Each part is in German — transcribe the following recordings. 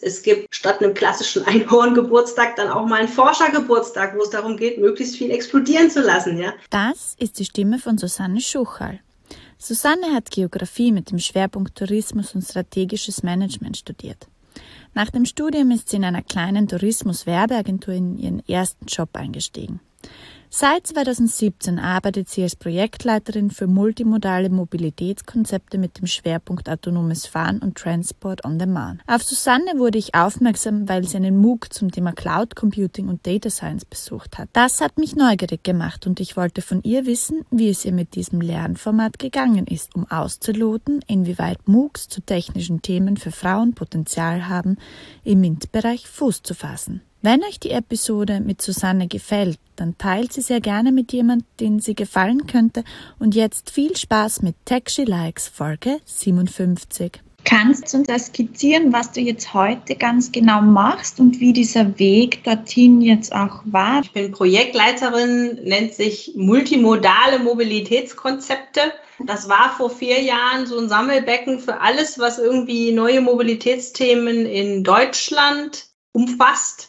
Es gibt statt einem klassischen Einhorngeburtstag dann auch mal einen Forschergeburtstag, wo es darum geht, möglichst viel explodieren zu lassen. Ja? Das ist die Stimme von Susanne Schuchal. Susanne hat Geografie mit dem Schwerpunkt Tourismus und strategisches Management studiert. Nach dem Studium ist sie in einer kleinen Tourismus-Werbeagentur in ihren ersten Job eingestiegen. Seit 2017 arbeitet sie als Projektleiterin für multimodale Mobilitätskonzepte mit dem Schwerpunkt autonomes Fahren und Transport on Demand. Auf Susanne wurde ich aufmerksam, weil sie einen MOOC zum Thema Cloud Computing und Data Science besucht hat. Das hat mich neugierig gemacht und ich wollte von ihr wissen, wie es ihr mit diesem Lernformat gegangen ist, um auszuloten, inwieweit MOOCs zu technischen Themen für Frauen Potenzial haben, im MINT-Bereich Fuß zu fassen. Wenn euch die Episode mit Susanne gefällt, dann teilt sie sehr gerne mit jemand, den sie gefallen könnte. Und jetzt viel Spaß mit Tech She Likes Folge 57. Kannst du uns skizzieren, was du jetzt heute ganz genau machst und wie dieser Weg dorthin jetzt auch war? Ich bin Projektleiterin, nennt sich multimodale Mobilitätskonzepte. Das war vor vier Jahren so ein Sammelbecken für alles, was irgendwie neue Mobilitätsthemen in Deutschland umfasst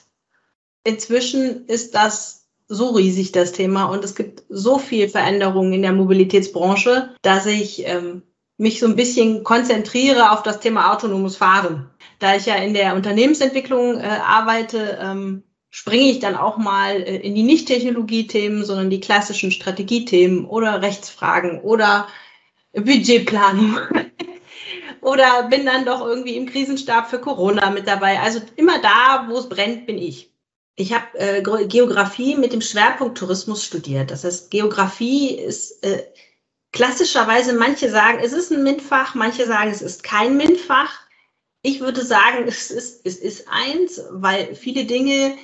inzwischen ist das so riesig, das Thema, und es gibt so viel Veränderungen in der Mobilitätsbranche, dass ich ähm, mich so ein bisschen konzentriere auf das Thema autonomes Fahren. Da ich ja in der Unternehmensentwicklung äh, arbeite, ähm, springe ich dann auch mal äh, in die Nicht-Technologie-Themen, sondern die klassischen Strategiethemen oder Rechtsfragen oder Budgetplanung. oder bin dann doch irgendwie im Krisenstab für Corona mit dabei. Also immer da, wo es brennt, bin ich. Ich habe äh, Geografie mit dem Schwerpunkt Tourismus studiert. Das heißt, Geografie ist äh, klassischerweise, manche sagen, es ist ein MINT-Fach, manche sagen, es ist kein MINT-Fach. Ich würde sagen, es ist, es ist eins, weil viele Dinge,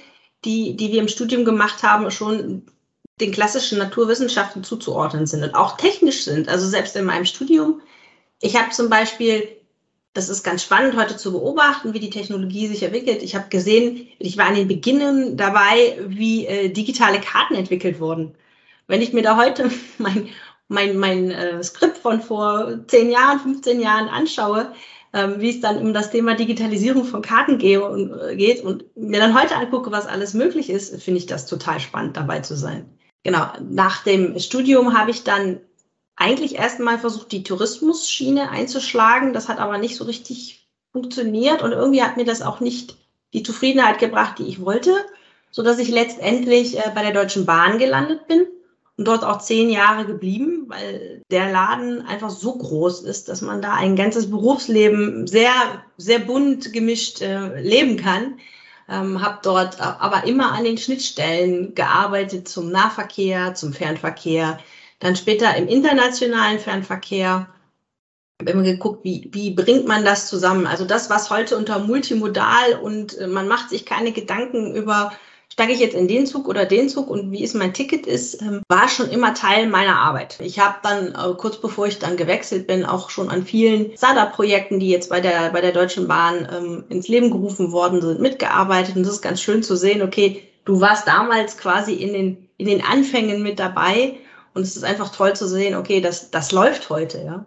die, die wir im Studium gemacht haben, schon den klassischen Naturwissenschaften zuzuordnen sind und auch technisch sind. Also selbst in meinem Studium. Ich habe zum Beispiel das ist ganz spannend heute zu beobachten, wie die Technologie sich entwickelt. Ich habe gesehen, ich war an den Beginnen dabei, wie äh, digitale Karten entwickelt wurden. Wenn ich mir da heute mein, mein, mein äh, Skript von vor 10 Jahren, 15 Jahren anschaue, ähm, wie es dann um das Thema Digitalisierung von Karten gehe und, äh, geht und mir dann heute angucke, was alles möglich ist, finde ich das total spannend, dabei zu sein. Genau, nach dem Studium habe ich dann eigentlich erstmal versucht, die Tourismusschiene einzuschlagen. Das hat aber nicht so richtig funktioniert und irgendwie hat mir das auch nicht die Zufriedenheit gebracht, die ich wollte, so dass ich letztendlich äh, bei der Deutschen Bahn gelandet bin und dort auch zehn Jahre geblieben, weil der Laden einfach so groß ist, dass man da ein ganzes Berufsleben sehr, sehr bunt gemischt äh, leben kann. Ähm, habe dort aber immer an den Schnittstellen gearbeitet zum Nahverkehr, zum Fernverkehr, dann später im internationalen Fernverkehr immer geguckt, wie, wie bringt man das zusammen? Also das, was heute unter multimodal und äh, man macht sich keine Gedanken über, steige ich jetzt in den Zug oder den Zug und wie ist mein Ticket ist, ähm, war schon immer Teil meiner Arbeit. Ich habe dann äh, kurz bevor ich dann gewechselt bin, auch schon an vielen Startup-Projekten, die jetzt bei der, bei der Deutschen Bahn ähm, ins Leben gerufen worden sind, mitgearbeitet. Und das ist ganz schön zu sehen, okay, du warst damals quasi in den, in den Anfängen mit dabei und es ist einfach toll zu sehen, okay, das, das läuft heute, ja.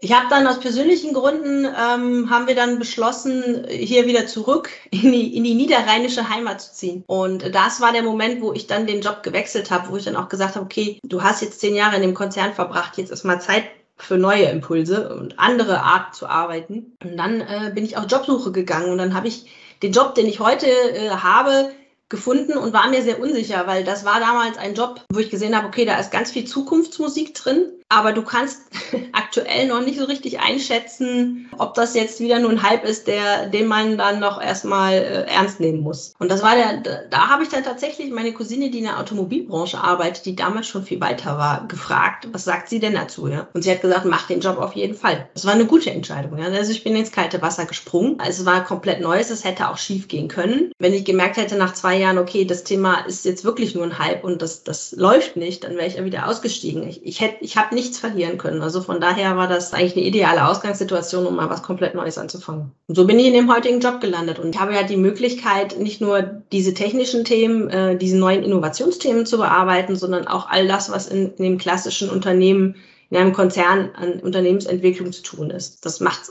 Ich habe dann aus persönlichen Gründen, ähm, haben wir dann beschlossen, hier wieder zurück in die, in die niederrheinische Heimat zu ziehen. Und das war der Moment, wo ich dann den Job gewechselt habe, wo ich dann auch gesagt habe, okay, du hast jetzt zehn Jahre in dem Konzern verbracht, jetzt ist mal Zeit für neue Impulse und andere Art zu arbeiten. Und dann äh, bin ich auf Jobsuche gegangen und dann habe ich den Job, den ich heute äh, habe, gefunden und war mir sehr unsicher, weil das war damals ein Job, wo ich gesehen habe, okay, da ist ganz viel Zukunftsmusik drin, aber du kannst aktuell noch nicht so richtig einschätzen, ob das jetzt wieder nur ein Hype ist, der, den man dann noch erstmal äh, ernst nehmen muss. Und das war der, da, habe ich dann tatsächlich meine Cousine, die in der Automobilbranche arbeitet, die damals schon viel weiter war, gefragt, was sagt sie denn dazu? Ja? Und sie hat gesagt, mach den Job auf jeden Fall. Das war eine gute Entscheidung. Ja? Also ich bin ins kalte Wasser gesprungen. Also es war komplett Neues, es hätte auch schief gehen können. Wenn ich gemerkt hätte nach zwei Jahren, okay, das Thema ist jetzt wirklich nur ein Hype und das, das läuft nicht, dann wäre ich ja wieder ausgestiegen. Ich, ich, hätte, ich habe nichts verlieren können. Also von daher war das eigentlich eine ideale Ausgangssituation, um mal was komplett Neues anzufangen. Und so bin ich in dem heutigen Job gelandet und ich habe ja die Möglichkeit, nicht nur diese technischen Themen, äh, diese neuen Innovationsthemen zu bearbeiten, sondern auch all das, was in, in dem klassischen Unternehmen, in einem Konzern an Unternehmensentwicklung zu tun ist. Das macht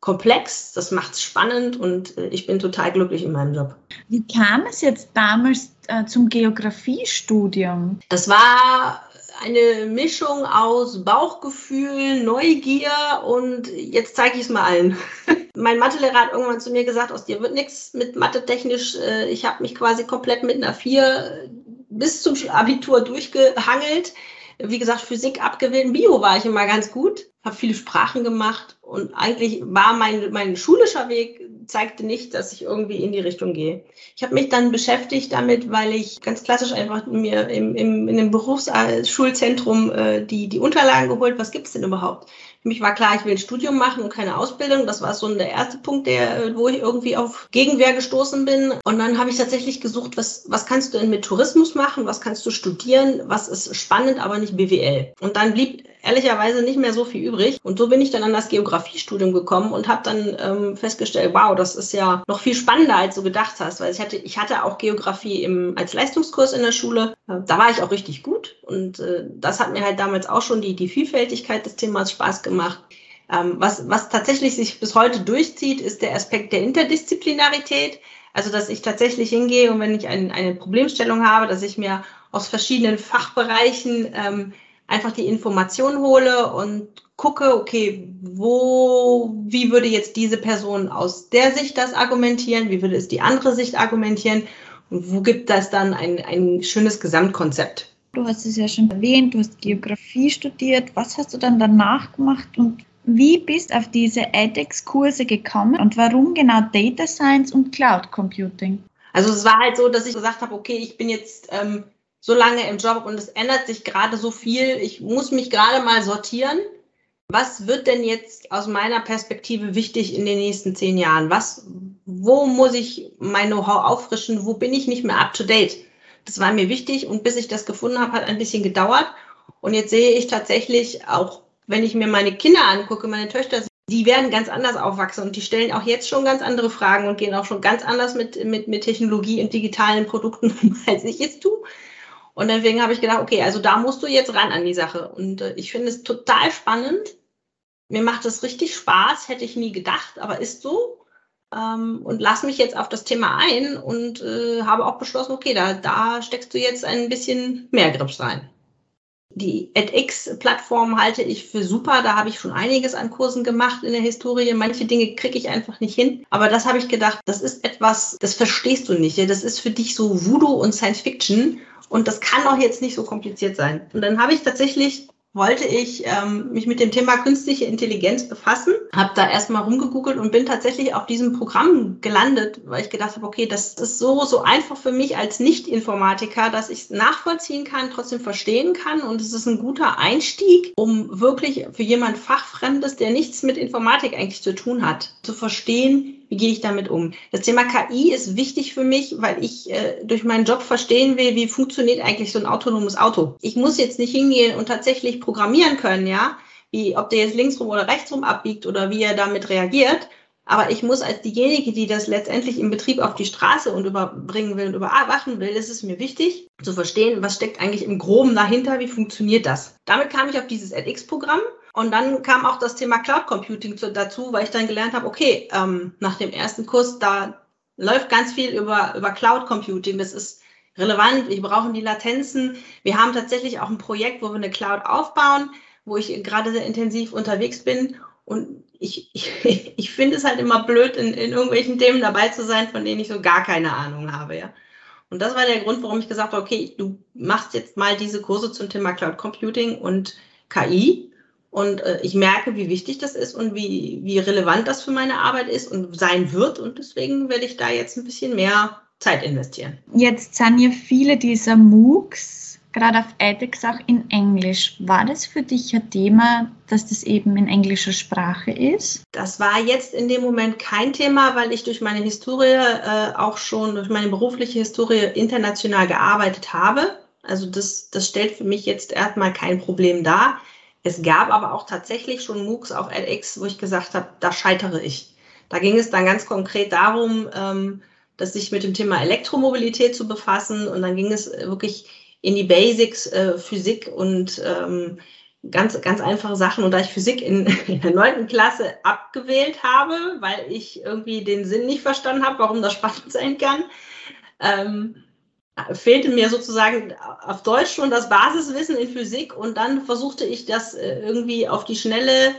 komplex, das macht es spannend und äh, ich bin total glücklich in meinem Job. Wie kam es jetzt damals äh, zum Geografiestudium? Das war eine Mischung aus Bauchgefühl, Neugier und jetzt zeige ich es mal allen. mein Mathelehrer hat irgendwann zu mir gesagt, aus dir wird nichts mit Mathe technisch. Äh, ich habe mich quasi komplett mit einer 4 bis zum Abitur durchgehangelt. Wie gesagt, Physik abgewählt, Bio war ich immer ganz gut, habe viele Sprachen gemacht und eigentlich war mein, mein schulischer Weg zeigte nicht, dass ich irgendwie in die Richtung gehe. Ich habe mich dann beschäftigt damit, weil ich ganz klassisch einfach mir im, im, in dem Berufsschulzentrum äh, die, die Unterlagen geholt, was gibt es denn überhaupt? Für mich war klar, ich will ein Studium machen und keine Ausbildung. Das war so der erste Punkt, der, wo ich irgendwie auf Gegenwehr gestoßen bin. Und dann habe ich tatsächlich gesucht, was, was kannst du denn mit Tourismus machen? Was kannst du studieren? Was ist spannend, aber nicht BWL? Und dann blieb ehrlicherweise nicht mehr so viel übrig. Und so bin ich dann an das Geografiestudium gekommen und habe dann ähm, festgestellt, wow, das ist ja noch viel spannender, als du gedacht hast. Weil ich hatte, ich hatte auch Geografie im, als Leistungskurs in der Schule. Äh, da war ich auch richtig gut. Und äh, das hat mir halt damals auch schon die, die Vielfältigkeit des Themas Spaß gemacht. Ähm, was, was tatsächlich sich bis heute durchzieht, ist der Aspekt der Interdisziplinarität. Also, dass ich tatsächlich hingehe und wenn ich ein, eine Problemstellung habe, dass ich mir aus verschiedenen Fachbereichen ähm, einfach die Information hole und gucke, okay, wo, wie würde jetzt diese Person aus der Sicht das argumentieren, wie würde es die andere Sicht argumentieren und wo gibt das dann ein, ein schönes Gesamtkonzept. Du hast es ja schon erwähnt, du hast Geografie studiert. Was hast du dann danach gemacht und wie bist auf diese edX-Kurse gekommen und warum genau Data Science und Cloud Computing? Also es war halt so, dass ich gesagt habe, okay, ich bin jetzt ähm, so lange im Job und es ändert sich gerade so viel. Ich muss mich gerade mal sortieren. Was wird denn jetzt aus meiner Perspektive wichtig in den nächsten zehn Jahren? Was, wo muss ich mein Know-how auffrischen? Wo bin ich nicht mehr up to date? Das war mir wichtig und bis ich das gefunden habe, hat ein bisschen gedauert. Und jetzt sehe ich tatsächlich auch, wenn ich mir meine Kinder angucke, meine Töchter, die werden ganz anders aufwachsen und die stellen auch jetzt schon ganz andere Fragen und gehen auch schon ganz anders mit, mit, mit Technologie und digitalen Produkten, als ich es tue. Und deswegen habe ich gedacht, okay, also da musst du jetzt ran an die Sache. Und äh, ich finde es total spannend. Mir macht es richtig Spaß, hätte ich nie gedacht, aber ist so ähm, und lass mich jetzt auf das Thema ein und äh, habe auch beschlossen, okay, da, da steckst du jetzt ein bisschen mehr Grips rein. Die edX-Plattform halte ich für super. Da habe ich schon einiges an Kursen gemacht in der Historie. Manche Dinge kriege ich einfach nicht hin. Aber das habe ich gedacht, das ist etwas, das verstehst du nicht. Das ist für dich so Voodoo und Science Fiction. Und das kann doch jetzt nicht so kompliziert sein. Und dann habe ich tatsächlich wollte ich ähm, mich mit dem Thema künstliche Intelligenz befassen, habe da erstmal rumgegoogelt und bin tatsächlich auf diesem Programm gelandet, weil ich gedacht habe, okay, das ist so so einfach für mich als Nicht-Informatiker, dass ich es nachvollziehen kann, trotzdem verstehen kann und es ist ein guter Einstieg, um wirklich für jemand Fachfremdes, der nichts mit Informatik eigentlich zu tun hat, zu verstehen, wie gehe ich damit um? Das Thema KI ist wichtig für mich, weil ich äh, durch meinen Job verstehen will, wie funktioniert eigentlich so ein autonomes Auto. Ich muss jetzt nicht hingehen und tatsächlich programmieren können, ja, wie ob der jetzt linksrum oder rechtsrum abbiegt oder wie er damit reagiert. Aber ich muss als diejenige, die das letztendlich im Betrieb auf die Straße und überbringen will und überwachen will, ist es mir wichtig zu verstehen, was steckt eigentlich im Groben dahinter, wie funktioniert das. Damit kam ich auf dieses edX-Programm und dann kam auch das Thema Cloud Computing zu, dazu, weil ich dann gelernt habe, okay, ähm, nach dem ersten Kurs, da läuft ganz viel über, über Cloud Computing. Das ist relevant. Wir brauchen die Latenzen. Wir haben tatsächlich auch ein Projekt, wo wir eine Cloud aufbauen, wo ich gerade sehr intensiv unterwegs bin. Und ich, ich, ich finde es halt immer blöd, in, in irgendwelchen Themen dabei zu sein, von denen ich so gar keine Ahnung habe, ja. Und das war der Grund, warum ich gesagt habe, okay, du machst jetzt mal diese Kurse zum Thema Cloud Computing und KI und äh, ich merke, wie wichtig das ist und wie, wie relevant das für meine Arbeit ist und sein wird. Und deswegen werde ich da jetzt ein bisschen mehr Zeit investieren. Jetzt sind ja viele dieser MOOCs, gerade auf edX, auch in Englisch. War das für dich ein Thema, dass das eben in englischer Sprache ist? Das war jetzt in dem Moment kein Thema, weil ich durch meine Historie äh, auch schon, durch meine berufliche Historie international gearbeitet habe. Also das, das stellt für mich jetzt erstmal kein Problem dar. Es gab aber auch tatsächlich schon MOOCs auf edX, wo ich gesagt habe, da scheitere ich. Da ging es dann ganz konkret darum, ähm, dass sich mit dem Thema Elektromobilität zu befassen und dann ging es wirklich in die Basics, äh, Physik und ähm, ganz, ganz einfache Sachen. Und da ich Physik in, in der neunten Klasse abgewählt habe, weil ich irgendwie den Sinn nicht verstanden habe, warum das spannend sein kann, ähm, fehlte mir sozusagen auf Deutsch schon das Basiswissen in Physik und dann versuchte ich das äh, irgendwie auf die Schnelle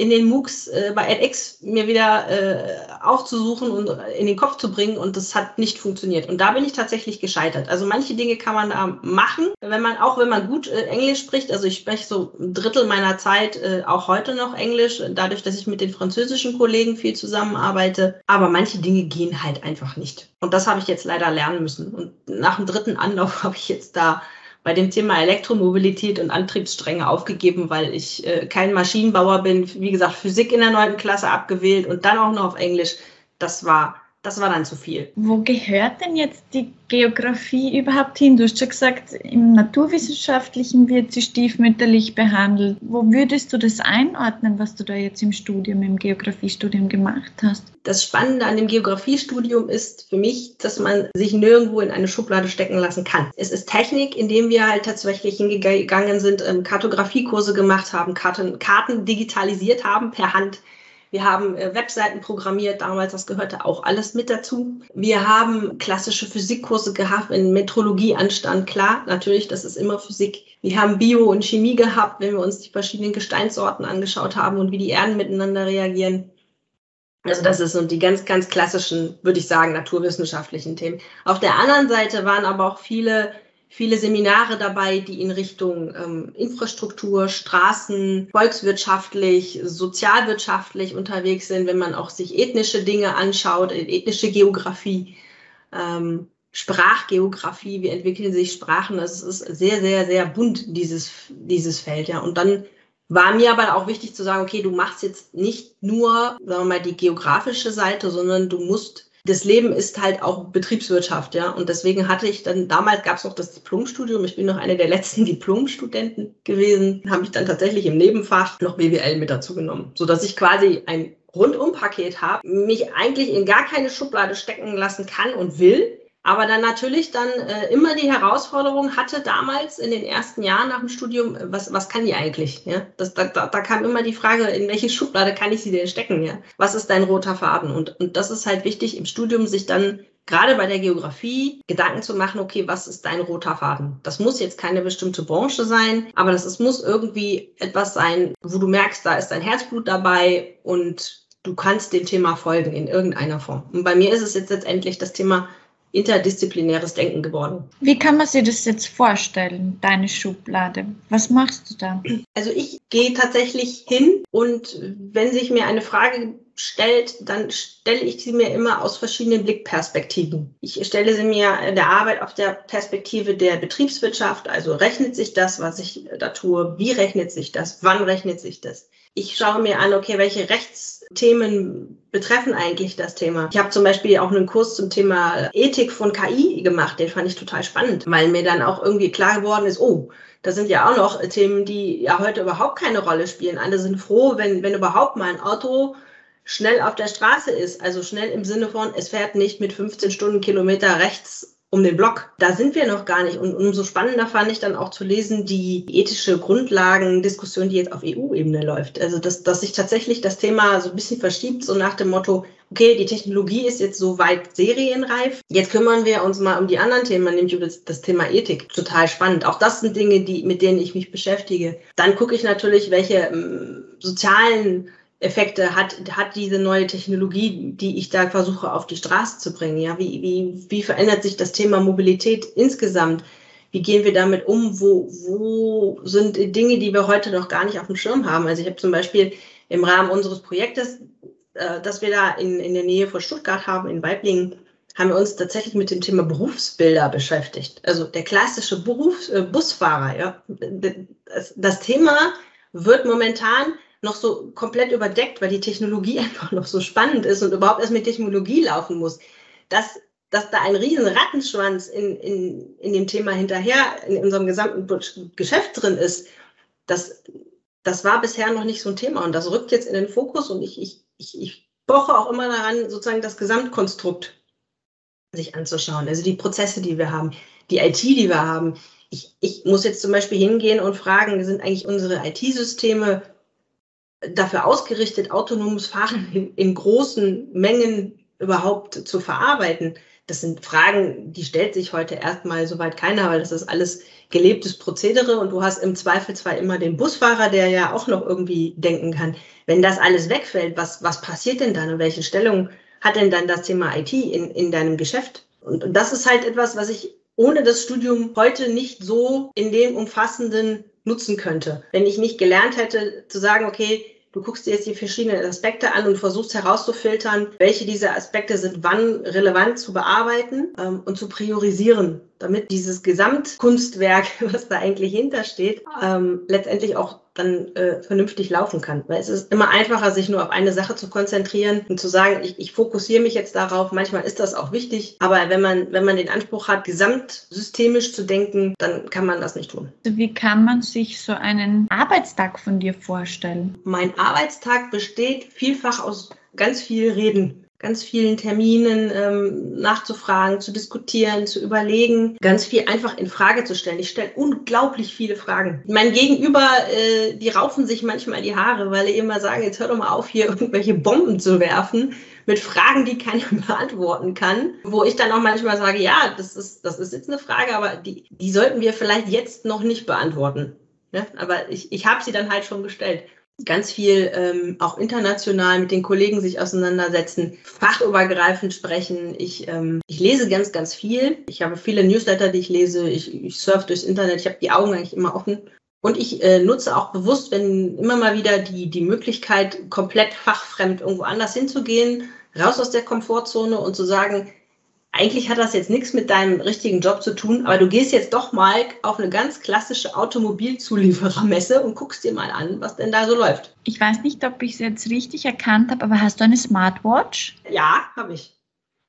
in den MOOCs äh, bei edX mir wieder äh, aufzusuchen und in den Kopf zu bringen und das hat nicht funktioniert. Und da bin ich tatsächlich gescheitert. Also manche Dinge kann man da machen, wenn man auch wenn man gut äh, Englisch spricht. Also ich spreche so ein Drittel meiner Zeit äh, auch heute noch Englisch, dadurch, dass ich mit den französischen Kollegen viel zusammenarbeite. Aber manche Dinge gehen halt einfach nicht. Und das habe ich jetzt leider lernen müssen. Und nach dem dritten Anlauf habe ich jetzt da bei dem Thema Elektromobilität und Antriebsstränge aufgegeben, weil ich äh, kein Maschinenbauer bin. Wie gesagt, Physik in der neunten Klasse abgewählt und dann auch noch auf Englisch. Das war das war dann zu viel. Wo gehört denn jetzt die Geografie überhaupt hin? Du hast schon gesagt, im Naturwissenschaftlichen wird sie stiefmütterlich behandelt. Wo würdest du das einordnen, was du da jetzt im Studium, im Geografiestudium gemacht hast? Das Spannende an dem Geografiestudium ist für mich, dass man sich nirgendwo in eine Schublade stecken lassen kann. Es ist Technik, indem wir halt tatsächlich hingegangen sind, ähm, Kartografiekurse gemacht haben, Karten, Karten digitalisiert haben per Hand wir haben äh, Webseiten programmiert, damals, das gehörte auch alles mit dazu. Wir haben klassische Physikkurse gehabt, wenn Metrologie anstand, klar, natürlich, das ist immer Physik. Wir haben Bio und Chemie gehabt, wenn wir uns die verschiedenen Gesteinssorten angeschaut haben und wie die Erden miteinander reagieren. Also das ist so die ganz, ganz klassischen, würde ich sagen, naturwissenschaftlichen Themen. Auf der anderen Seite waren aber auch viele viele Seminare dabei, die in Richtung ähm, Infrastruktur, Straßen, volkswirtschaftlich, sozialwirtschaftlich unterwegs sind, wenn man auch sich ethnische Dinge anschaut, äh, ethnische Geografie, ähm, Sprachgeografie, wie entwickeln sich Sprachen. Das ist sehr, sehr, sehr bunt, dieses, dieses Feld. Ja. Und dann war mir aber auch wichtig zu sagen, okay, du machst jetzt nicht nur, sagen wir mal, die geografische Seite, sondern du musst das Leben ist halt auch Betriebswirtschaft, ja. Und deswegen hatte ich dann, damals gab es noch das Diplomstudium. Ich bin noch eine der letzten Diplomstudenten gewesen, habe ich dann tatsächlich im Nebenfach noch BWL mit dazu genommen, sodass ich quasi ein Rundumpaket habe, mich eigentlich in gar keine Schublade stecken lassen kann und will, aber dann natürlich dann äh, immer die Herausforderung hatte damals in den ersten Jahren nach dem Studium, äh, was, was kann die eigentlich? Ja? Das, da, da, da kam immer die Frage, in welche Schublade kann ich sie denn stecken? Ja? Was ist dein roter Faden? Und, und das ist halt wichtig im Studium, sich dann gerade bei der Geografie Gedanken zu machen, okay, was ist dein roter Faden? Das muss jetzt keine bestimmte Branche sein, aber das ist, muss irgendwie etwas sein, wo du merkst, da ist dein Herzblut dabei und du kannst dem Thema folgen in irgendeiner Form. Und bei mir ist es jetzt letztendlich das Thema interdisziplinäres Denken geworden. Wie kann man sich das jetzt vorstellen, deine Schublade? Was machst du da? Also ich gehe tatsächlich hin und wenn sich mir eine Frage stellt, dann stelle ich sie mir immer aus verschiedenen Blickperspektiven. Ich stelle sie mir in der Arbeit auf der Perspektive der Betriebswirtschaft, also rechnet sich das, was ich da tue, wie rechnet sich das, wann rechnet sich das. Ich schaue mir an, okay, welche Rechtsthemen betreffen eigentlich das Thema. Ich habe zum Beispiel auch einen Kurs zum Thema Ethik von KI gemacht, den fand ich total spannend, weil mir dann auch irgendwie klar geworden ist, oh, da sind ja auch noch Themen, die ja heute überhaupt keine Rolle spielen. Alle sind froh, wenn, wenn überhaupt mal ein Auto schnell auf der Straße ist. Also schnell im Sinne von, es fährt nicht mit 15 Stundenkilometer rechts um den Block. Da sind wir noch gar nicht. Und umso spannender fand ich dann auch zu lesen, die ethische Grundlagendiskussion, die jetzt auf EU-Ebene läuft. Also, dass, dass sich tatsächlich das Thema so ein bisschen verschiebt, so nach dem Motto, okay, die Technologie ist jetzt so weit serienreif. Jetzt kümmern wir uns mal um die anderen Themen, nämlich um das, das Thema Ethik. Total spannend. Auch das sind Dinge, die, mit denen ich mich beschäftige. Dann gucke ich natürlich, welche ähm, sozialen Effekte hat, hat diese neue Technologie, die ich da versuche auf die Straße zu bringen? Ja, wie, wie, wie verändert sich das Thema Mobilität insgesamt? Wie gehen wir damit um? Wo, wo sind Dinge, die wir heute noch gar nicht auf dem Schirm haben? Also ich habe zum Beispiel im Rahmen unseres Projektes, äh, das wir da in, in der Nähe von Stuttgart haben, in Weiblingen, haben wir uns tatsächlich mit dem Thema Berufsbilder beschäftigt. Also der klassische Berufs, äh, Busfahrer, ja. Das, das Thema wird momentan noch so komplett überdeckt, weil die Technologie einfach noch so spannend ist und überhaupt erst mit Technologie laufen muss. Dass, dass da ein riesen Rattenschwanz in, in, in dem Thema hinterher in unserem gesamten Geschäft drin ist, das das war bisher noch nicht so ein Thema und das rückt jetzt in den Fokus und ich, ich, ich, ich poche auch immer daran, sozusagen das Gesamtkonstrukt sich anzuschauen. Also die Prozesse, die wir haben, die IT, die wir haben. Ich, ich muss jetzt zum Beispiel hingehen und fragen, sind eigentlich unsere IT-Systeme dafür ausgerichtet, autonomes Fahren in, in großen Mengen überhaupt zu verarbeiten? Das sind Fragen, die stellt sich heute erstmal soweit keiner, weil das ist alles gelebtes Prozedere und du hast im Zweifelsfall immer den Busfahrer, der ja auch noch irgendwie denken kann. Wenn das alles wegfällt, was, was passiert denn dann? In welche Stellung hat denn dann das Thema IT in, in deinem Geschäft? Und, und das ist halt etwas, was ich ohne das Studium heute nicht so in dem umfassenden nutzen könnte. Wenn ich nicht gelernt hätte zu sagen, okay, du guckst dir jetzt die verschiedenen Aspekte an und versuchst herauszufiltern, welche dieser Aspekte sind wann relevant zu bearbeiten ähm, und zu priorisieren, damit dieses Gesamtkunstwerk, was da eigentlich hintersteht, ähm, letztendlich auch dann äh, vernünftig laufen kann. Weil es ist immer einfacher, sich nur auf eine Sache zu konzentrieren und zu sagen, ich, ich fokussiere mich jetzt darauf. Manchmal ist das auch wichtig, aber wenn man, wenn man den Anspruch hat, gesamtsystemisch zu denken, dann kann man das nicht tun. Also wie kann man sich so einen Arbeitstag von dir vorstellen? Mein Arbeitstag besteht vielfach aus ganz viel Reden ganz vielen Terminen ähm, nachzufragen, zu diskutieren, zu überlegen, ganz viel einfach in Frage zu stellen. Ich stelle unglaublich viele Fragen. Mein Gegenüber, äh, die raufen sich manchmal die Haare, weil die immer sagen, jetzt hör doch mal auf, hier irgendwelche Bomben zu werfen mit Fragen, die keiner beantworten kann. Wo ich dann auch manchmal sage, ja, das ist, das ist jetzt eine Frage, aber die, die sollten wir vielleicht jetzt noch nicht beantworten. Ja, aber ich, ich habe sie dann halt schon gestellt ganz viel ähm, auch international mit den Kollegen sich auseinandersetzen, fachübergreifend sprechen. Ich, ähm, ich lese ganz, ganz viel. Ich habe viele Newsletter, die ich lese. Ich, ich surfe durchs Internet. Ich habe die Augen eigentlich immer offen. Und ich äh, nutze auch bewusst, wenn immer mal wieder die, die Möglichkeit, komplett fachfremd irgendwo anders hinzugehen, raus aus der Komfortzone und zu sagen, eigentlich hat das jetzt nichts mit deinem richtigen Job zu tun, aber du gehst jetzt doch mal auf eine ganz klassische Automobilzulieferermesse und guckst dir mal an, was denn da so läuft. Ich weiß nicht, ob ich es jetzt richtig erkannt habe, aber hast du eine Smartwatch? Ja, habe ich.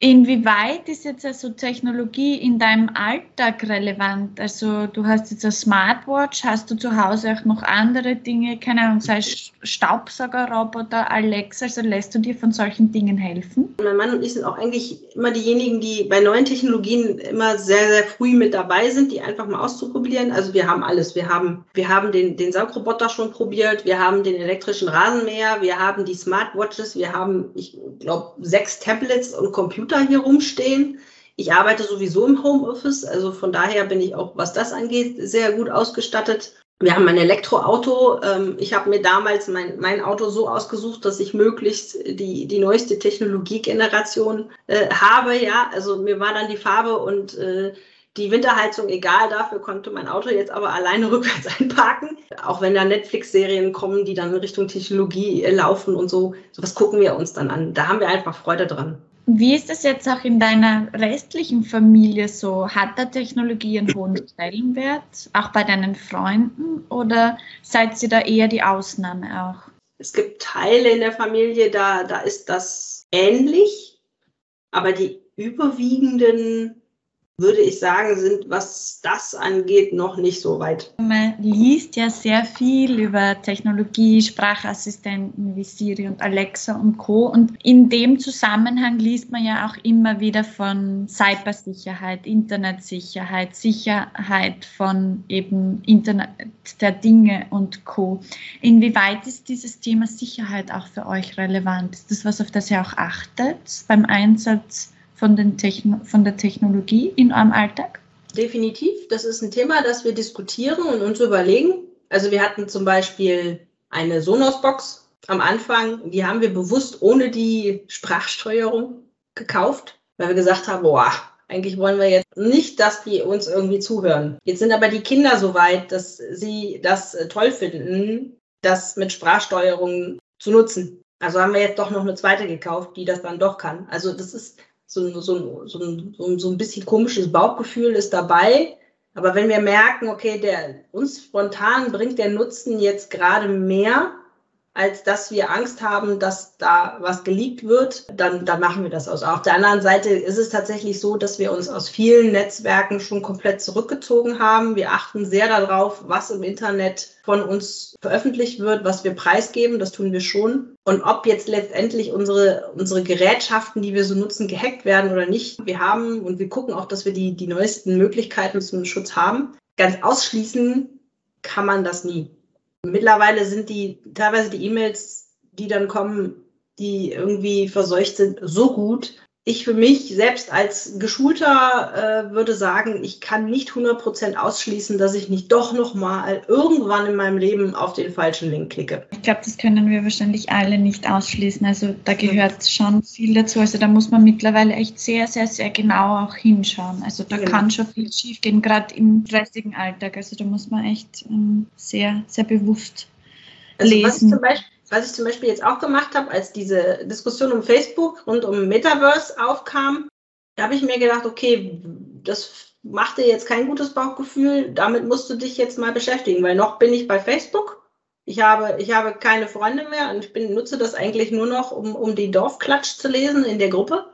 Inwieweit ist jetzt also Technologie in deinem Alltag relevant? Also du hast jetzt eine Smartwatch, hast du zu Hause auch noch andere Dinge, keine Ahnung, sei es Staubsaugerroboter, Alexa, also lässt du dir von solchen Dingen helfen? Mein Mann und ich sind auch eigentlich immer diejenigen, die bei neuen Technologien immer sehr, sehr früh mit dabei sind, die einfach mal auszuprobieren. Also wir haben alles. Wir haben, wir haben den, den Saugroboter schon probiert, wir haben den elektrischen Rasenmäher, wir haben die Smartwatches, wir haben, ich glaube, sechs Tablets und Computer Computer hier rumstehen. Ich arbeite sowieso im Homeoffice, also von daher bin ich auch, was das angeht, sehr gut ausgestattet. Wir haben ein Elektroauto. Ähm, ich habe mir damals mein, mein Auto so ausgesucht, dass ich möglichst die, die neueste Technologiegeneration äh, habe. Ja, also mir war dann die Farbe und äh, die Winterheizung egal, dafür konnte mein Auto jetzt aber alleine rückwärts einparken. Auch wenn da Netflix-Serien kommen, die dann in Richtung Technologie äh, laufen und so, sowas gucken wir uns dann an. Da haben wir einfach Freude dran. Wie ist es jetzt auch in deiner restlichen Familie so? Hat da Technologie einen hohen Stellenwert, auch bei deinen Freunden, oder seid ihr da eher die Ausnahme auch? Es gibt Teile in der Familie, da, da ist das ähnlich, aber die überwiegenden würde ich sagen, sind, was das angeht, noch nicht so weit. Man liest ja sehr viel über Technologie, Sprachassistenten wie Siri und Alexa und Co. Und in dem Zusammenhang liest man ja auch immer wieder von Cybersicherheit, Internetsicherheit, Sicherheit von eben Internet der Dinge und Co. Inwieweit ist dieses Thema Sicherheit auch für euch relevant? Ist das was, auf das ihr auch achtet beim Einsatz? Von, den Techno von der Technologie in eurem Alltag? Definitiv. Das ist ein Thema, das wir diskutieren und uns überlegen. Also wir hatten zum Beispiel eine Sonos-Box am Anfang, die haben wir bewusst ohne die Sprachsteuerung gekauft, weil wir gesagt haben, boah, eigentlich wollen wir jetzt nicht, dass die uns irgendwie zuhören. Jetzt sind aber die Kinder so weit, dass sie das toll finden, das mit Sprachsteuerung zu nutzen. Also haben wir jetzt doch noch eine zweite gekauft, die das dann doch kann. Also das ist so, so, so, so ein bisschen komisches Bauchgefühl ist dabei. Aber wenn wir merken, okay, der uns spontan bringt der Nutzen jetzt gerade mehr, als dass wir Angst haben, dass da was geleakt wird, dann, dann machen wir das aus. Auf der anderen Seite ist es tatsächlich so, dass wir uns aus vielen Netzwerken schon komplett zurückgezogen haben. Wir achten sehr darauf, was im Internet von uns veröffentlicht wird, was wir preisgeben. Das tun wir schon. Und ob jetzt letztendlich unsere, unsere Gerätschaften, die wir so nutzen, gehackt werden oder nicht, wir haben und wir gucken auch, dass wir die, die neuesten Möglichkeiten zum Schutz haben. Ganz ausschließen kann man das nie. Mittlerweile sind die teilweise die E-Mails, die dann kommen, die irgendwie verseucht sind, so gut. Ich für mich selbst als Geschulter äh, würde sagen, ich kann nicht 100% ausschließen, dass ich nicht doch nochmal irgendwann in meinem Leben auf den falschen Link klicke. Ich glaube, das können wir wahrscheinlich alle nicht ausschließen. Also da gehört schon viel dazu. Also da muss man mittlerweile echt sehr, sehr, sehr genau auch hinschauen. Also da genau. kann schon viel schiefgehen, gerade im stressigen Alltag. Also da muss man echt ähm, sehr, sehr bewusst also lesen. Was was ich zum Beispiel jetzt auch gemacht habe, als diese Diskussion um Facebook und um Metaverse aufkam, da habe ich mir gedacht, okay, das macht dir jetzt kein gutes Bauchgefühl, damit musst du dich jetzt mal beschäftigen, weil noch bin ich bei Facebook. Ich habe, ich habe keine Freunde mehr und ich bin, nutze das eigentlich nur noch, um, um die Dorfklatsch zu lesen in der Gruppe.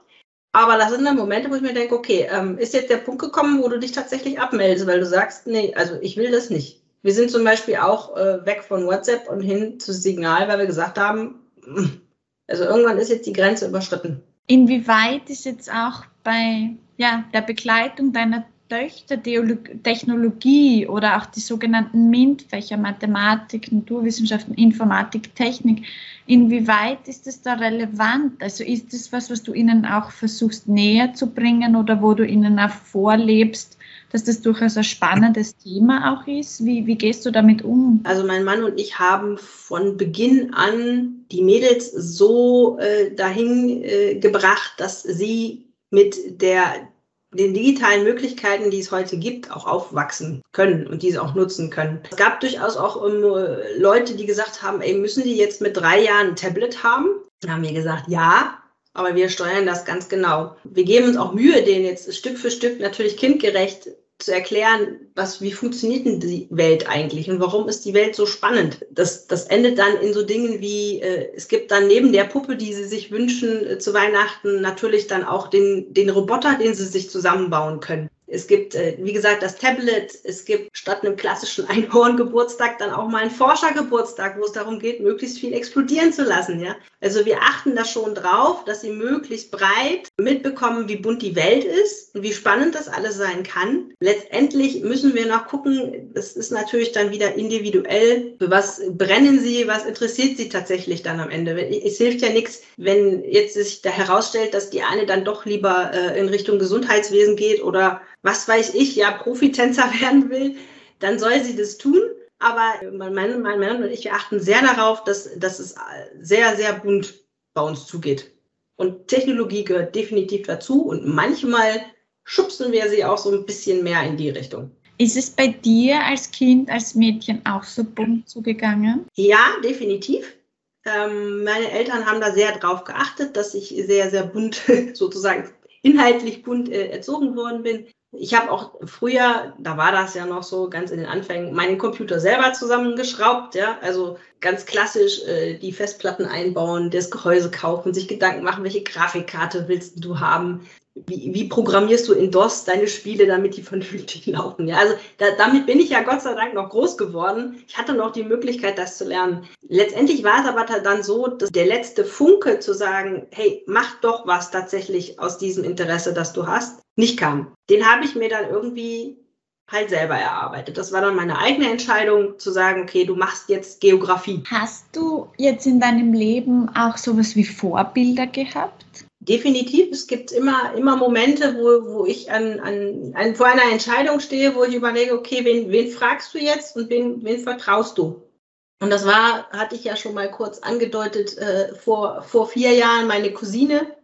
Aber das sind dann Momente, wo ich mir denke, okay, ähm, ist jetzt der Punkt gekommen, wo du dich tatsächlich abmeldest, weil du sagst, nee, also ich will das nicht. Wir sind zum Beispiel auch äh, weg von WhatsApp und hin zu Signal, weil wir gesagt haben, also irgendwann ist jetzt die Grenze überschritten. Inwieweit ist jetzt auch bei ja, der Begleitung deiner Töchter Technologie oder auch die sogenannten MINT-Fächer Mathematik, Naturwissenschaften, Informatik, Technik, inwieweit ist es da relevant? Also ist das was, was du ihnen auch versuchst näher zu bringen oder wo du ihnen auch vorlebst, dass das durchaus ein spannendes Thema auch ist. Wie, wie gehst du damit um? Also mein Mann und ich haben von Beginn an die Mädels so äh, dahin äh, gebracht, dass sie mit der den digitalen Möglichkeiten, die es heute gibt, auch aufwachsen können und diese auch nutzen können. Es gab durchaus auch ähm, Leute, die gesagt haben, ey, müssen die jetzt mit drei Jahren ein Tablet haben? Dann haben wir gesagt, ja, aber wir steuern das ganz genau. Wir geben uns auch Mühe, den jetzt Stück für Stück natürlich kindgerecht zu erklären, was, wie funktioniert denn die Welt eigentlich und warum ist die Welt so spannend. Das, das endet dann in so Dingen wie, äh, es gibt dann neben der Puppe, die sie sich wünschen äh, zu Weihnachten, natürlich dann auch den, den Roboter, den sie sich zusammenbauen können. Es gibt, äh, wie gesagt, das Tablet. Es gibt statt einem klassischen Einhorngeburtstag dann auch mal einen Forschergeburtstag, wo es darum geht, möglichst viel explodieren zu lassen. Ja? Also wir achten da schon drauf, dass sie möglichst breit mitbekommen, wie bunt die Welt ist und wie spannend das alles sein kann. Letztendlich müssen wir noch gucken, das ist natürlich dann wieder individuell, für was brennen sie, was interessiert sie tatsächlich dann am Ende. Es hilft ja nichts, wenn jetzt sich da herausstellt, dass die eine dann doch lieber äh, in Richtung Gesundheitswesen geht oder was weiß ich, ja, Profitänzer werden will, dann soll sie das tun. Aber mein Mann, mein Mann und ich, wir achten sehr darauf, dass, dass es sehr, sehr bunt bei uns zugeht. Und Technologie gehört definitiv dazu und manchmal schubsen wir sie auch so ein bisschen mehr in die Richtung. Ist es bei dir als Kind, als Mädchen auch so bunt zugegangen? Ja, definitiv. Ähm, meine Eltern haben da sehr drauf geachtet, dass ich sehr, sehr bunt sozusagen inhaltlich bunt äh, erzogen worden bin. Ich habe auch früher, da war das ja noch so ganz in den Anfängen, meinen Computer selber zusammengeschraubt, ja, also ganz klassisch äh, die Festplatten einbauen, das Gehäuse kaufen, sich Gedanken machen, welche Grafikkarte willst du haben, wie, wie programmierst du in DOS deine Spiele, damit die vernünftig laufen? Ja, also da, damit bin ich ja Gott sei Dank noch groß geworden. Ich hatte noch die Möglichkeit, das zu lernen. Letztendlich war es aber dann so, dass der letzte Funke zu sagen, hey, mach doch was tatsächlich aus diesem Interesse, das du hast, nicht kam. Den habe ich mir dann irgendwie halt selber erarbeitet. Das war dann meine eigene Entscheidung zu sagen, okay, du machst jetzt Geografie. Hast du jetzt in deinem Leben auch sowas wie Vorbilder gehabt? Definitiv, es gibt immer, immer Momente, wo, wo ich an, an, an, vor einer Entscheidung stehe, wo ich überlege, okay, wen, wen fragst du jetzt und wen, wen vertraust du? Und das war, hatte ich ja schon mal kurz angedeutet, äh, vor, vor vier Jahren meine Cousine,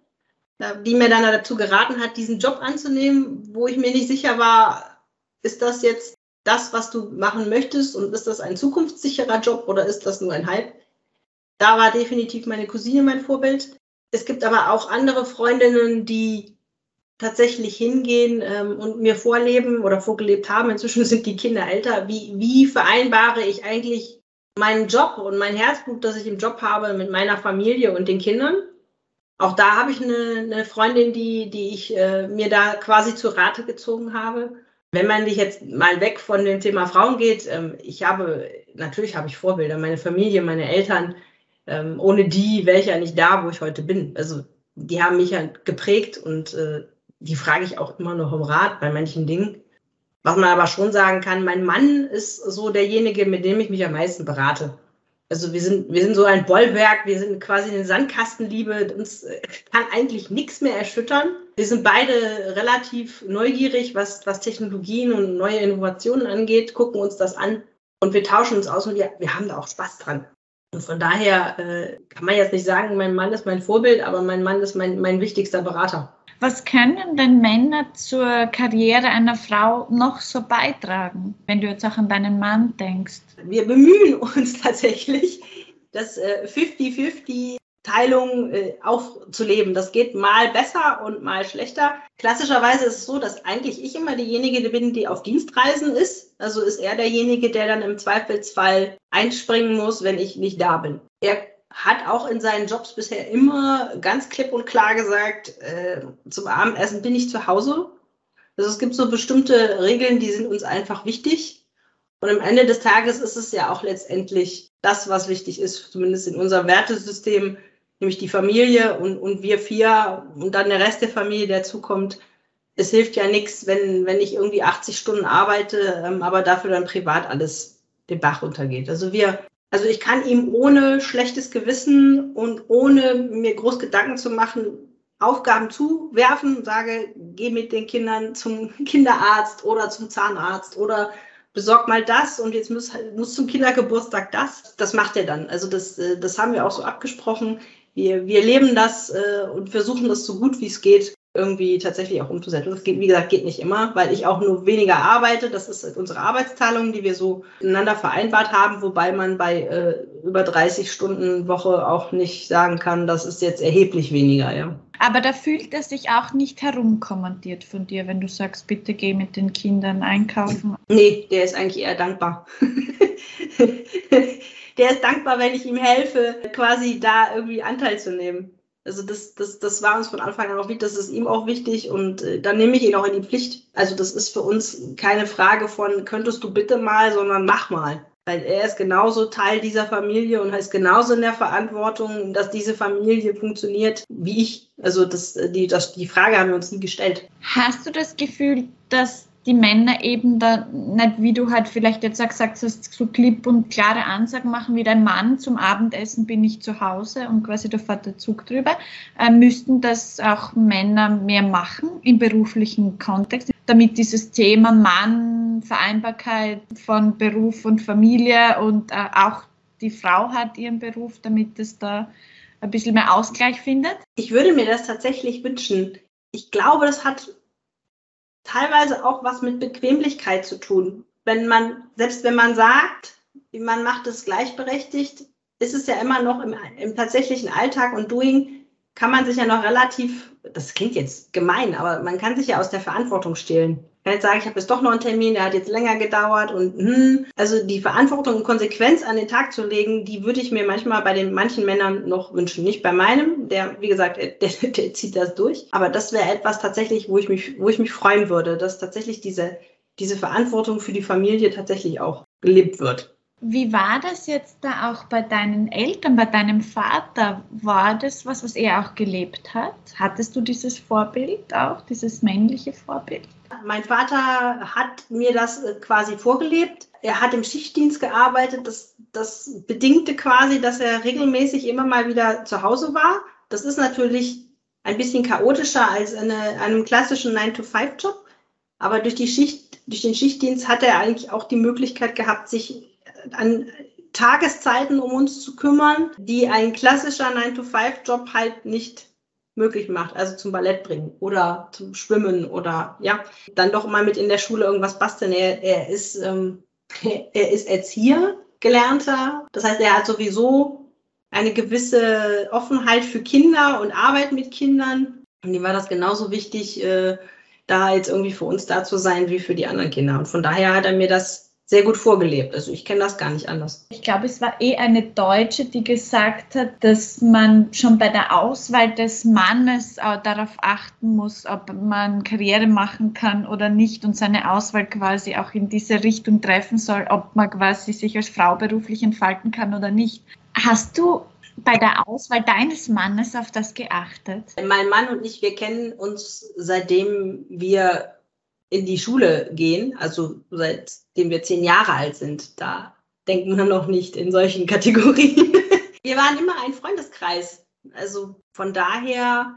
die mir dann dazu geraten hat, diesen Job anzunehmen, wo ich mir nicht sicher war, ist das jetzt das, was du machen möchtest und ist das ein zukunftssicherer Job oder ist das nur ein Hype? Da war definitiv meine Cousine mein Vorbild. Es gibt aber auch andere Freundinnen, die tatsächlich hingehen ähm, und mir vorleben oder vorgelebt haben. Inzwischen sind die Kinder älter. Wie, wie vereinbare ich eigentlich meinen Job und mein Herzblut, das ich im Job habe mit meiner Familie und den Kindern. Auch da habe ich eine, eine Freundin, die, die ich äh, mir da quasi zu Rate gezogen habe. Wenn man dich jetzt mal weg von dem Thema Frauen geht, ähm, ich habe, natürlich habe ich Vorbilder, meine Familie, meine Eltern, ähm, ohne die wäre ich ja nicht da, wo ich heute bin. Also die haben mich ja geprägt und äh, die frage ich auch immer noch um Rat bei manchen Dingen. Was man aber schon sagen kann, mein Mann ist so derjenige, mit dem ich mich am meisten berate. Also wir sind, wir sind so ein Bollwerk, wir sind quasi eine Sandkastenliebe, uns äh, kann eigentlich nichts mehr erschüttern. Wir sind beide relativ neugierig, was, was Technologien und neue Innovationen angeht, gucken uns das an und wir tauschen uns aus und wir, wir haben da auch Spaß dran. Und von daher äh, kann man jetzt nicht sagen, mein Mann ist mein Vorbild, aber mein Mann ist mein, mein wichtigster Berater. Was können denn Männer zur Karriere einer Frau noch so beitragen, wenn du jetzt auch an deinen Mann denkst? Wir bemühen uns tatsächlich, das 50-50 äh, Teilung äh, aufzuleben. Das geht mal besser und mal schlechter. Klassischerweise ist es so, dass eigentlich ich immer diejenige bin, die auf Dienstreisen ist. Also ist er derjenige, der dann im Zweifelsfall einspringen muss, wenn ich nicht da bin. Er hat auch in seinen Jobs bisher immer ganz klipp und klar gesagt, äh, zum Abendessen bin ich zu Hause. Also es gibt so bestimmte Regeln, die sind uns einfach wichtig. Und am Ende des Tages ist es ja auch letztendlich das, was wichtig ist, zumindest in unserem Wertesystem, nämlich die Familie und, und wir vier und dann der Rest der Familie, der zukommt. Es hilft ja nichts, wenn, wenn ich irgendwie 80 Stunden arbeite, ähm, aber dafür dann privat alles den Bach runtergeht. Also wir also ich kann ihm ohne schlechtes Gewissen und ohne mir groß Gedanken zu machen, Aufgaben zuwerfen und sage, geh mit den Kindern zum Kinderarzt oder zum Zahnarzt oder besorg mal das und jetzt muss, muss zum Kindergeburtstag das. Das macht er dann. Also das, äh, das haben wir auch so abgesprochen. Wir, wir leben das äh, und versuchen das so gut wie es geht irgendwie tatsächlich auch umzusetzen. Das geht, wie gesagt, geht nicht immer, weil ich auch nur weniger arbeite. Das ist unsere Arbeitsteilung, die wir so miteinander vereinbart haben, wobei man bei äh, über 30 Stunden Woche auch nicht sagen kann, das ist jetzt erheblich weniger, ja. Aber da fühlt er sich auch nicht herumkommandiert von dir, wenn du sagst, bitte geh mit den Kindern einkaufen. Nee, der ist eigentlich eher dankbar. der ist dankbar, wenn ich ihm helfe, quasi da irgendwie Anteil zu nehmen. Also das, das, das war uns von Anfang an auch wichtig, das ist ihm auch wichtig und äh, dann nehme ich ihn auch in die Pflicht. Also das ist für uns keine Frage von, könntest du bitte mal, sondern mach mal. Weil er ist genauso Teil dieser Familie und ist genauso in der Verantwortung, dass diese Familie funktioniert wie ich. Also das, äh, die, das, die Frage haben wir uns nie gestellt. Hast du das Gefühl, dass die Männer eben da nicht, wie du halt vielleicht jetzt auch gesagt hast, so klipp und klare Ansagen machen wie dein Mann, zum Abendessen bin ich zu Hause und quasi da fährt der Zug drüber, äh, müssten das auch Männer mehr machen im beruflichen Kontext, damit dieses Thema Mann, Vereinbarkeit von Beruf und Familie und äh, auch die Frau hat ihren Beruf, damit es da ein bisschen mehr Ausgleich findet? Ich würde mir das tatsächlich wünschen. Ich glaube, das hat teilweise auch was mit Bequemlichkeit zu tun. Wenn man, selbst wenn man sagt, man macht es gleichberechtigt, ist es ja immer noch im, im tatsächlichen Alltag und Doing, kann man sich ja noch relativ, das klingt jetzt gemein, aber man kann sich ja aus der Verantwortung stehlen kann jetzt sagen, ich habe jetzt doch noch einen Termin, der hat jetzt länger gedauert und hm, also die Verantwortung und Konsequenz an den Tag zu legen, die würde ich mir manchmal bei den manchen Männern noch wünschen. Nicht bei meinem, der, wie gesagt, der, der, der zieht das durch. Aber das wäre etwas tatsächlich, wo ich mich, wo ich mich freuen würde, dass tatsächlich diese, diese Verantwortung für die Familie tatsächlich auch gelebt wird. Wie war das jetzt da auch bei deinen Eltern, bei deinem Vater? War das was, was er auch gelebt hat? Hattest du dieses Vorbild auch, dieses männliche Vorbild? Mein Vater hat mir das äh, quasi vorgelebt. Er hat im Schichtdienst gearbeitet. Das, das bedingte quasi, dass er regelmäßig immer mal wieder zu Hause war. Das ist natürlich ein bisschen chaotischer als in einem klassischen 9-to-5-Job. Aber durch, die Schicht, durch den Schichtdienst hat er eigentlich auch die Möglichkeit gehabt, sich an Tageszeiten um uns zu kümmern, die ein klassischer 9-to-5-Job halt nicht möglich macht, also zum Ballett bringen oder zum Schwimmen oder ja, dann doch mal mit in der Schule irgendwas basteln. Er, er ist ähm, er ist Erzieher, gelernter. Das heißt, er hat sowieso eine gewisse Offenheit für Kinder und Arbeit mit Kindern. Und ihm war das genauso wichtig, äh, da jetzt irgendwie für uns da zu sein wie für die anderen Kinder. Und von daher hat er mir das sehr gut vorgelebt. Also ich kenne das gar nicht anders. Ich glaube, es war eh eine Deutsche, die gesagt hat, dass man schon bei der Auswahl des Mannes auch darauf achten muss, ob man Karriere machen kann oder nicht und seine Auswahl quasi auch in diese Richtung treffen soll, ob man quasi sich als Frau beruflich entfalten kann oder nicht. Hast du bei der Auswahl deines Mannes auf das geachtet? Mein Mann und ich, wir kennen uns seitdem wir in die Schule gehen, also seitdem wir zehn Jahre alt sind. Da denken wir noch nicht in solchen Kategorien. wir waren immer ein Freundeskreis. Also von daher,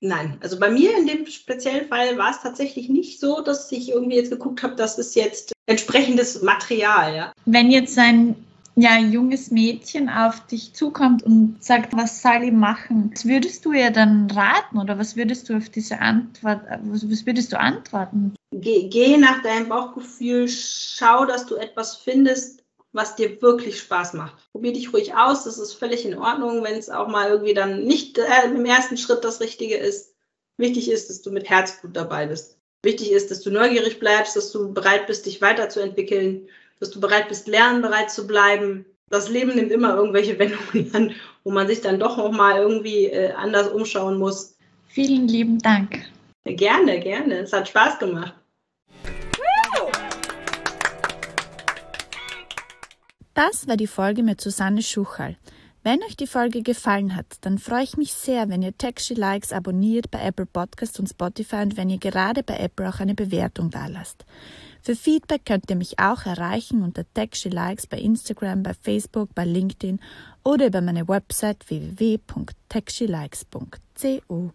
nein. Also bei mir in dem speziellen Fall war es tatsächlich nicht so, dass ich irgendwie jetzt geguckt habe, das ist jetzt entsprechendes Material. Ja. Wenn jetzt ein ja, ein junges Mädchen auf dich zukommt und sagt, was soll ich machen? Was würdest du ihr dann raten oder was würdest du auf diese Antwort, was, würdest du antworten? Geh, geh nach deinem Bauchgefühl, schau, dass du etwas findest, was dir wirklich Spaß macht. Probier dich ruhig aus, das ist völlig in Ordnung, wenn es auch mal irgendwie dann nicht äh, im ersten Schritt das Richtige ist. Wichtig ist, dass du mit Herzblut dabei bist. Wichtig ist, dass du neugierig bleibst, dass du bereit bist, dich weiterzuentwickeln dass du bereit bist, lernen bereit zu bleiben. Das Leben nimmt immer irgendwelche Wendungen an, wo man sich dann doch noch mal irgendwie äh, anders umschauen muss. Vielen lieben Dank. Gerne, gerne. Es hat Spaß gemacht. Das war die Folge mit Susanne Schuchal. Wenn euch die Folge gefallen hat, dann freue ich mich sehr, wenn ihr Taxi Likes abonniert bei Apple Podcasts und Spotify und wenn ihr gerade bei Apple auch eine Bewertung dalasst. Für Feedback könnt ihr mich auch erreichen unter Likes bei Instagram, bei Facebook, bei LinkedIn oder über meine Website www.techshilikes.cu.